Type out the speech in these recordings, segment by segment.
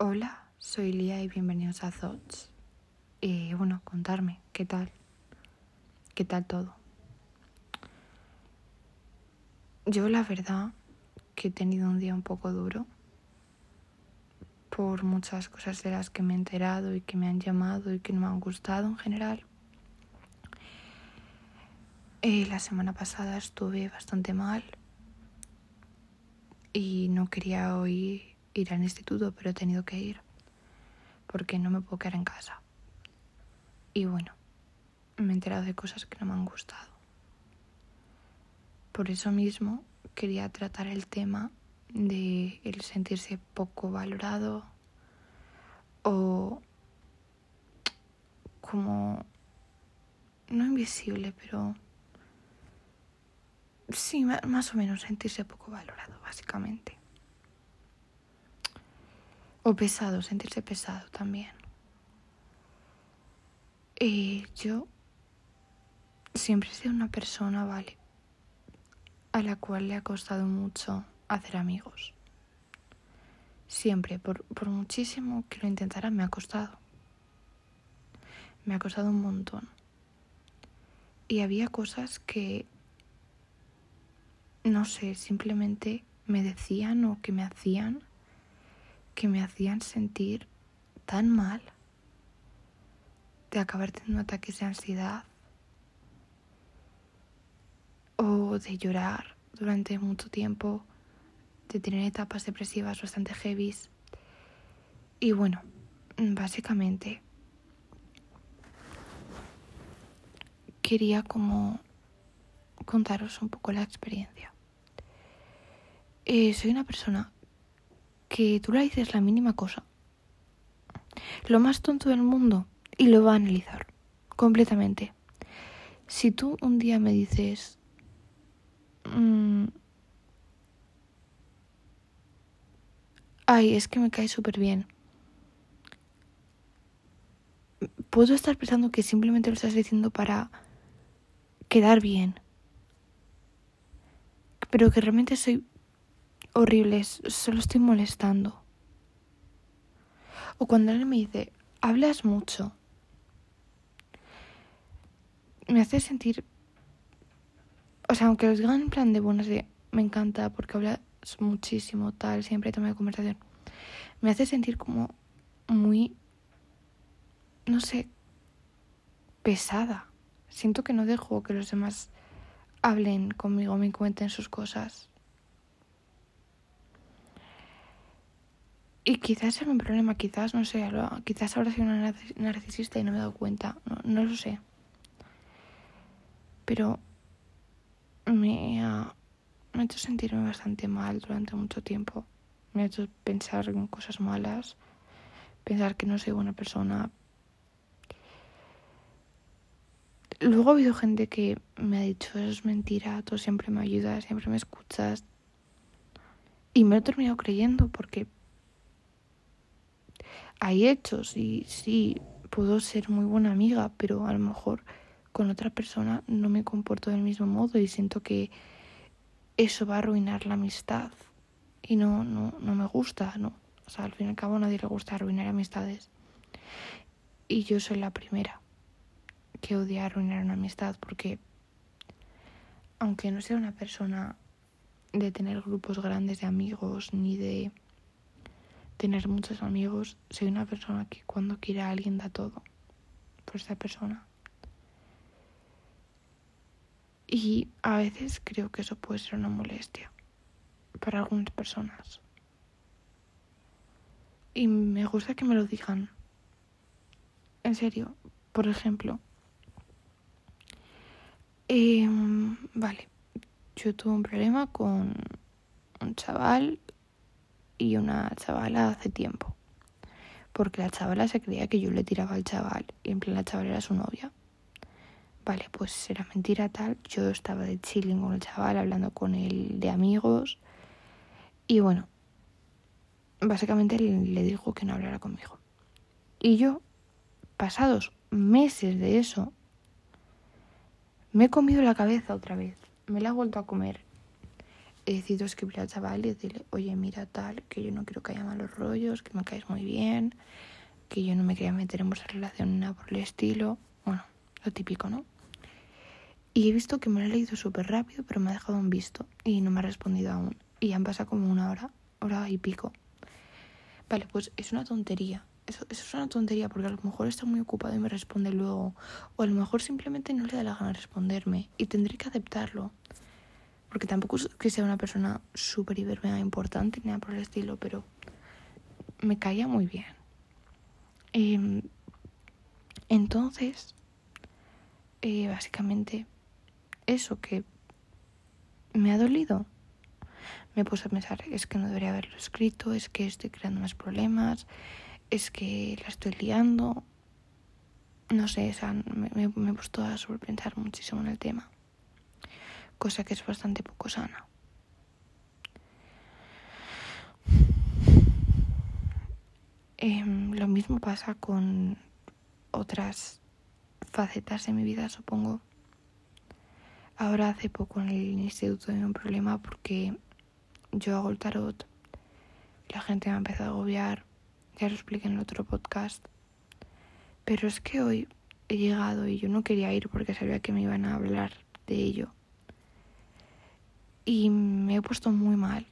Hola, soy Lía y bienvenidos a Thoughts. Y bueno, contarme, ¿qué tal? ¿Qué tal todo? Yo la verdad que he tenido un día un poco duro por muchas cosas de las que me he enterado y que me han llamado y que no me han gustado en general. Eh, la semana pasada estuve bastante mal y no quería hoy ir al instituto, pero he tenido que ir porque no me puedo quedar en casa. Y bueno, me he enterado de cosas que no me han gustado. Por eso mismo quería tratar el tema de el sentirse poco valorado o como no invisible, pero sí, más o menos sentirse poco valorado, básicamente. O pesado, sentirse pesado también. Y yo siempre he sido una persona, vale, a la cual le ha costado mucho hacer amigos. Siempre, por, por muchísimo que lo intentara, me ha costado. Me ha costado un montón. Y había cosas que, no sé, simplemente me decían o que me hacían, que me hacían sentir tan mal de acabar teniendo ataques de ansiedad o de llorar durante mucho tiempo de tener etapas depresivas bastante heavies. Y bueno, básicamente quería como contaros un poco la experiencia. Eh, soy una persona que tú le dices la mínima cosa, lo más tonto del mundo, y lo va a analizar completamente. Si tú un día me dices, mmm, ay, es que me cae súper bien. Puedo estar pensando que simplemente lo estás diciendo para quedar bien. Pero que realmente soy horrible, solo estoy molestando. O cuando alguien me dice, hablas mucho, me hace sentir... O sea, aunque los digan en plan de buenas de me encanta porque habla muchísimo, tal, siempre tema de conversación, me hace sentir como muy, no sé, pesada. Siento que no dejo que los demás hablen conmigo, me cuenten sus cosas. Y quizás es un problema, quizás, no sé, quizás ahora soy una narcisista y no me he dado cuenta, no, no lo sé. Pero me me ha hecho sentirme bastante mal durante mucho tiempo. Me ha hecho pensar en cosas malas, pensar que no soy buena persona. Luego ha habido gente que me ha dicho, eso es mentira, tú siempre me ayudas, siempre me escuchas. Y me lo he terminado creyendo porque hay hechos y sí, puedo ser muy buena amiga, pero a lo mejor con otra persona no me comporto del mismo modo y siento que eso va a arruinar la amistad. Y no, no, no me gusta, ¿no? O sea, al fin y al cabo a nadie le gusta arruinar amistades. Y yo soy la primera que odia arruinar una amistad porque aunque no sea una persona de tener grupos grandes de amigos ni de tener muchos amigos, soy una persona que cuando quiere a alguien da todo por esa persona. Y a veces creo que eso puede ser una molestia para algunas personas. Y me gusta que me lo digan. En serio, por ejemplo. Em, vale, yo tuve un problema con un chaval y una chavala hace tiempo. Porque la chavala se creía que yo le tiraba al chaval y en plan la chavala era su novia. Vale, pues era mentira tal. Yo estaba de chilling con el chaval, hablando con él de amigos. Y bueno, básicamente le, dijo que no hablara conmigo. Y yo, pasados meses de eso, me he comido la cabeza otra vez. Me la he vuelto a comer. He decidido escribir al chaval y decirle, oye, mira tal, que yo no quiero que haya malos rollos, que me caes muy bien, que yo no me quería meter en vuestra relación nada por el estilo. Bueno, lo típico, ¿no? Y he visto que me lo ha leído súper rápido, pero me ha dejado un visto y no me ha respondido aún. Y han pasado como una hora, hora y pico. Vale, pues es una tontería. Eso, eso es una tontería porque a lo mejor está muy ocupado y me responde luego. O a lo mejor simplemente no le da la gana de responderme. Y tendré que aceptarlo. Porque tampoco es que sea una persona súper hiper mega importante ni nada por el estilo, pero me caía muy bien. Eh, entonces, eh, básicamente, eso que me ha dolido. Me puse a pensar, es que no debería haberlo escrito, es que estoy creando más problemas, es que la estoy liando. No sé, o sea, me, me, me he puesto a sobrepensar muchísimo en el tema cosa que es bastante poco sana. Eh, lo mismo pasa con otras facetas de mi vida, supongo. Ahora hace poco en el instituto tuve un problema porque yo hago el tarot, la gente me ha empezado a agobiar, ya lo expliqué en el otro podcast, pero es que hoy he llegado y yo no quería ir porque sabía que me iban a hablar de ello y me he puesto muy mal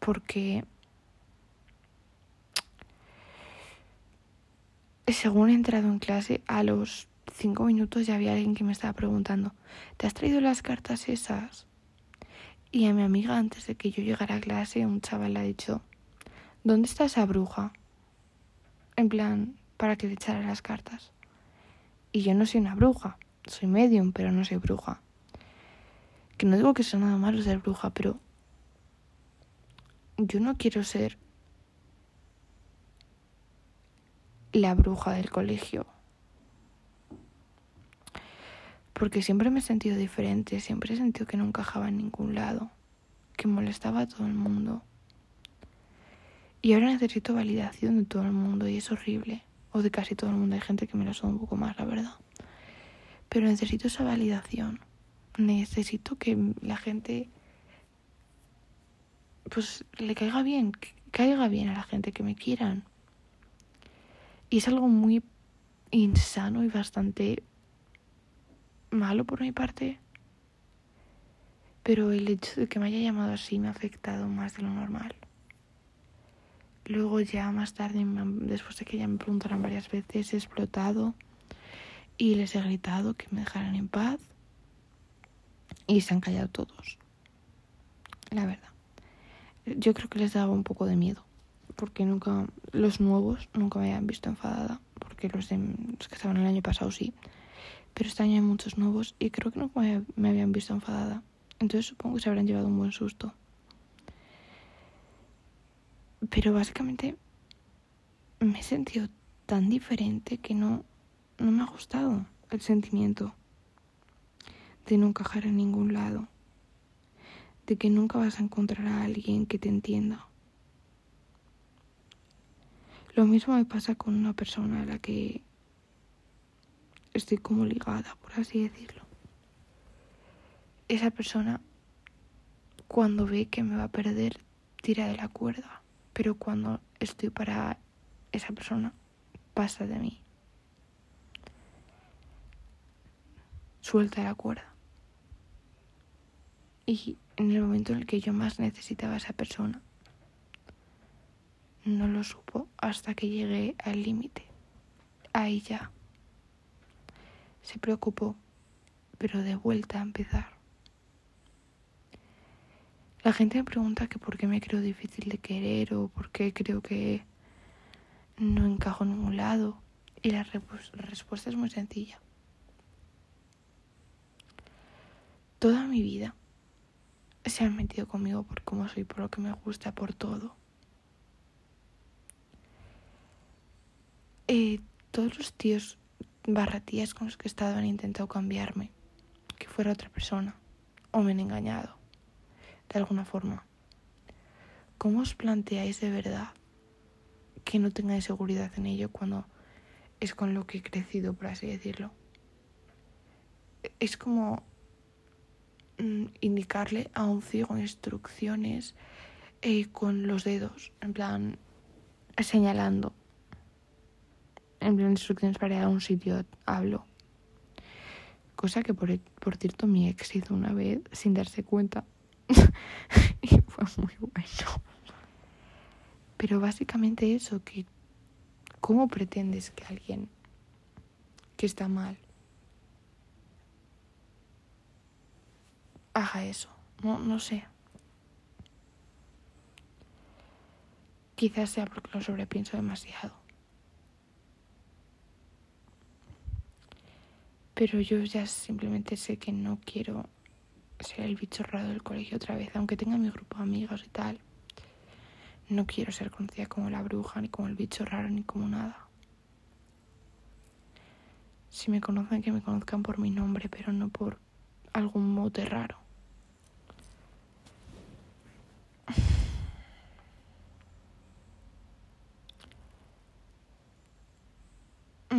porque según he entrado en clase a los cinco minutos ya había alguien que me estaba preguntando ¿te has traído las cartas esas? Y a mi amiga antes de que yo llegara a clase un chaval le ha dicho ¿dónde está esa bruja? En plan, para que le echara las cartas. Y yo no soy una bruja, soy medium, pero no soy bruja. Que no digo que sea nada malo ser bruja, pero yo no quiero ser la bruja del colegio. Porque siempre me he sentido diferente, siempre he sentido que no encajaba en ningún lado, que molestaba a todo el mundo. Y ahora necesito validación de todo el mundo y es horrible. O de casi todo el mundo. Hay gente que me lo son un poco más, la verdad. Pero necesito esa validación necesito que la gente pues le caiga bien, que caiga bien a la gente, que me quieran. Y es algo muy insano y bastante malo por mi parte. Pero el hecho de que me haya llamado así me ha afectado más de lo normal. Luego ya más tarde, después de que ya me preguntaran varias veces, he explotado y les he gritado que me dejaran en paz y se han callado todos. La verdad. Yo creo que les daba un poco de miedo. Porque nunca, los nuevos nunca me habían visto enfadada. Porque los, de, los que estaban el año pasado sí. Pero este año hay muchos nuevos y creo que nunca me habían visto enfadada. Entonces supongo que se habrán llevado un buen susto. Pero básicamente me he sentido tan diferente que no, no me ha gustado el sentimiento de no encajar en ningún lado, de que nunca vas a encontrar a alguien que te entienda. Lo mismo me pasa con una persona a la que estoy como ligada, por así decirlo. Esa persona, cuando ve que me va a perder, tira de la cuerda, pero cuando estoy para esa persona, pasa de mí. Suelta la cuerda. Y en el momento en el que yo más necesitaba a esa persona, no lo supo hasta que llegué al límite. Ahí ya. Se preocupó, pero de vuelta a empezar. La gente me pregunta que por qué me creo difícil de querer o por qué creo que no encajo en ningún lado. Y la, la respuesta es muy sencilla. Toda mi vida se han metido conmigo por cómo soy, por lo que me gusta, por todo. Eh, todos los tíos barra tías con los que he estado han intentado cambiarme, que fuera otra persona, o me han engañado, de alguna forma. ¿Cómo os planteáis de verdad que no tengáis seguridad en ello cuando es con lo que he crecido, por así decirlo? Es como indicarle a un ciego instrucciones eh, con los dedos, en plan señalando. En plan instrucciones para ir a un sitio hablo. Cosa que por, por cierto mi ex hizo una vez sin darse cuenta. y fue muy bueno. Pero básicamente eso, que ¿cómo pretendes que alguien que está mal haga eso? No, no sé. Quizás sea porque lo sobrepienso demasiado. Pero yo ya simplemente sé que no quiero ser el bicho raro del colegio otra vez, aunque tenga mi grupo de amigos y tal. No quiero ser conocida como la bruja, ni como el bicho raro, ni como nada. Si me conocen, que me conozcan por mi nombre, pero no por algún mote raro.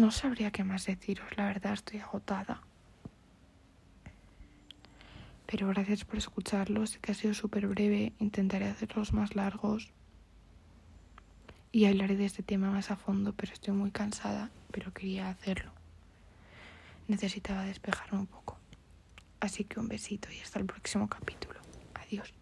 No sabría qué más deciros, la verdad estoy agotada. Pero gracias por escucharlos, sé que ha sido súper breve, intentaré hacerlos más largos y hablaré de este tema más a fondo, pero estoy muy cansada, pero quería hacerlo. Necesitaba despejarme un poco. Así que un besito y hasta el próximo capítulo. Adiós.